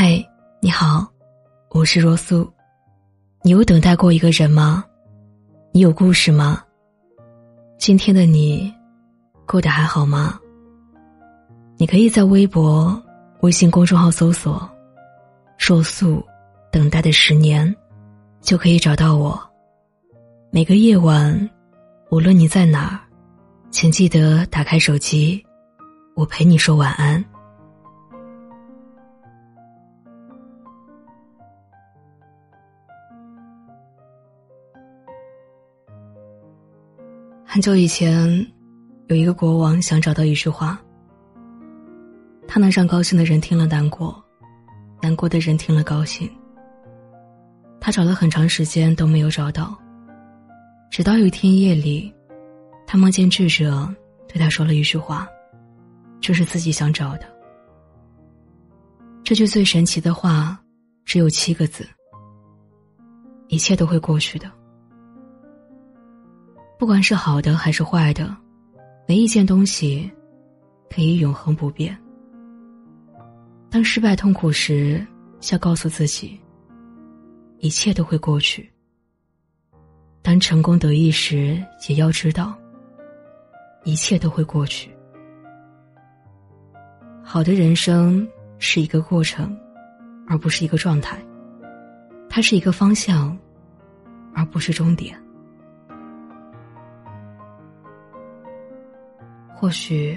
嗨，你好，我是若素。你有等待过一个人吗？你有故事吗？今天的你过得还好吗？你可以在微博、微信公众号搜索“若素等待的十年”，就可以找到我。每个夜晚，无论你在哪儿，请记得打开手机，我陪你说晚安。很久以前，有一个国王想找到一句话，他能让高兴的人听了难过，难过的人听了高兴。他找了很长时间都没有找到，直到有一天夜里，他梦见智者对他说了一句话，这是自己想找的。这句最神奇的话，只有七个字：一切都会过去的。不管是好的还是坏的，没一件东西可以永恒不变。当失败痛苦时，要告诉自己，一切都会过去；当成功得意时，也要知道，一切都会过去。好的人生是一个过程，而不是一个状态；它是一个方向，而不是终点。或许，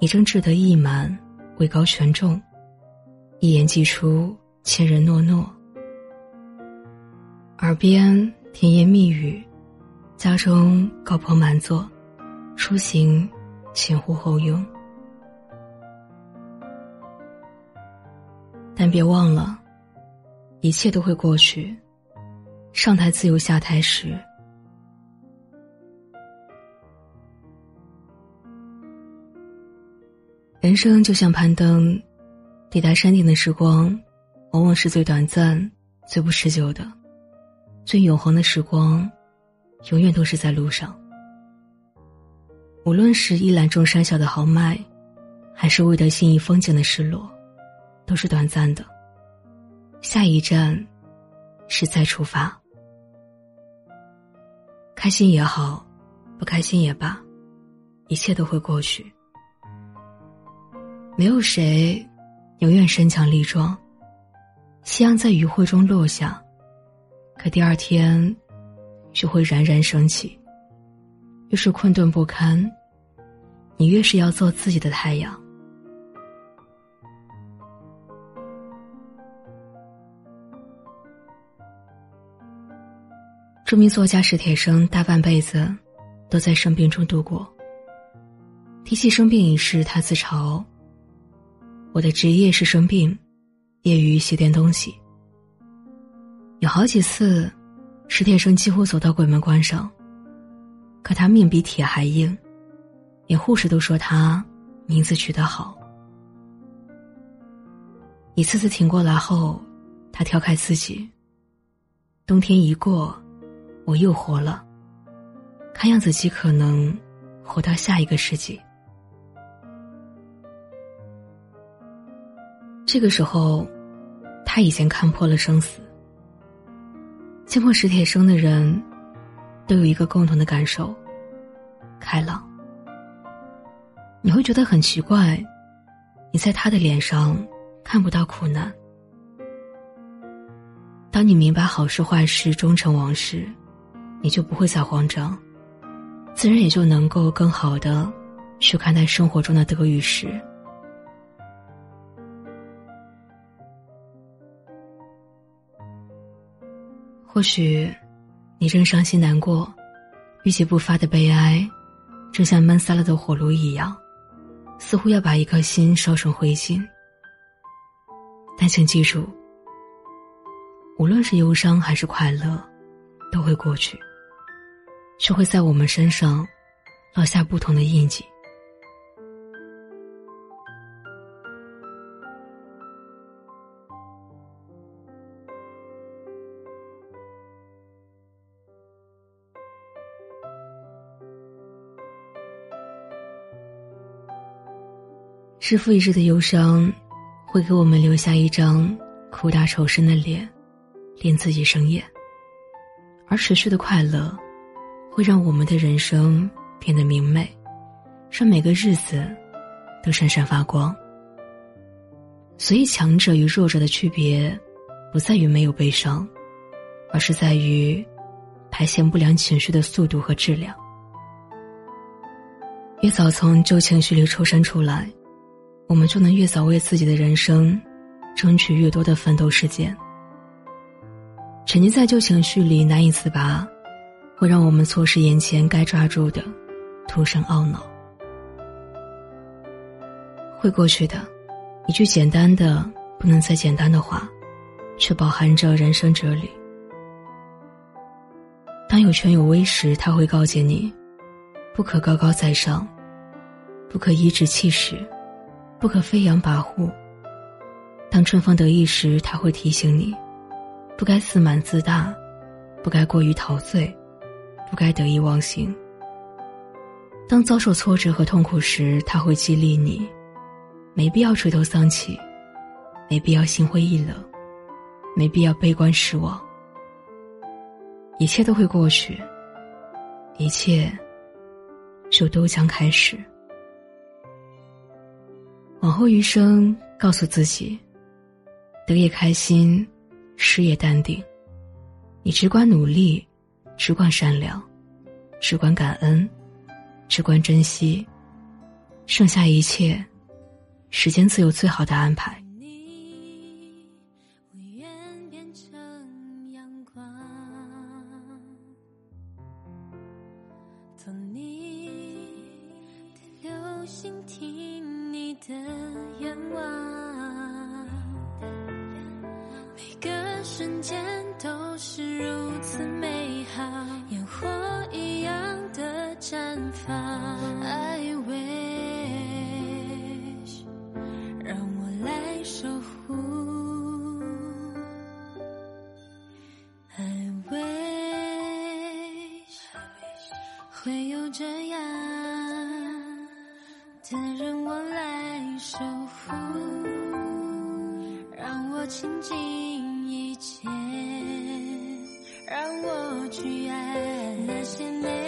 你正志得意满，位高权重，一言既出，千人诺诺。耳边甜言蜜语，家中高朋满座，出行前呼后拥。但别忘了，一切都会过去。上台自由下台时。人生就像攀登，抵达山顶的时光，往往是最短暂、最不持久的；最永恒的时光，永远都是在路上。无论是一览众山小的豪迈，还是为得心仪风景的失落，都是短暂的。下一站，是再出发。开心也好，不开心也罢，一切都会过去。没有谁永远身强力壮。夕阳在余晖中落下，可第二天就会冉冉升起。越是困顿不堪，你越是要做自己的太阳。著名作家史铁生大半辈子都在生病中度过。提起生病一事，他自嘲。我的职业是生病，业余写点东西。有好几次，史铁生几乎走到鬼门关上。可他命比铁还硬，连护士都说他名字取得好。一次次挺过来后，他调侃自己：冬天一过，我又活了，看样子极可能活到下一个世纪。这个时候，他已经看破了生死。见过史铁生的人，都有一个共同的感受：开朗。你会觉得很奇怪，你在他的脸上看不到苦难。当你明白好事坏事终成往事，你就不会再慌张，自然也就能够更好的去看待生活中的得与失。或许，你正伤心难过，郁结不发的悲哀，正像闷塞了的火炉一样，似乎要把一颗心烧成灰烬。但请记住，无论是忧伤还是快乐，都会过去，却会在我们身上落下不同的印记。日复一日的忧伤，会给我们留下一张苦大仇深的脸，令自己生厌；而持续的快乐，会让我们的人生变得明媚，让每个日子都闪闪发光。所以，强者与弱者的区别，不在于没有悲伤，而是在于排遣不良情绪的速度和质量。越早从旧情绪里抽身出来，我们就能越早为自己的人生争取越多的奋斗时间。沉浸在旧情绪里难以自拔，会让我们错失眼前该抓住的，徒生懊恼。会过去的，一句简单的不能再简单的话，却饱含着人生哲理。当有权有威时，他会告诫你。不可高高在上，不可颐指气使，不可飞扬跋扈。当春风得意时，他会提醒你，不该自满自大，不该过于陶醉，不该得意忘形。当遭受挫折和痛苦时，他会激励你，没必要垂头丧气，没必要心灰意冷，没必要悲观失望。一切都会过去，一切。就都将开始。往后余生，告诉自己：得也开心，失也淡定。你只管努力，只管善良，只管感恩，只管珍惜。剩下一切，时间自有最好的安排。倾听你的愿望，每个瞬间让我倾尽一切，让我去爱那些美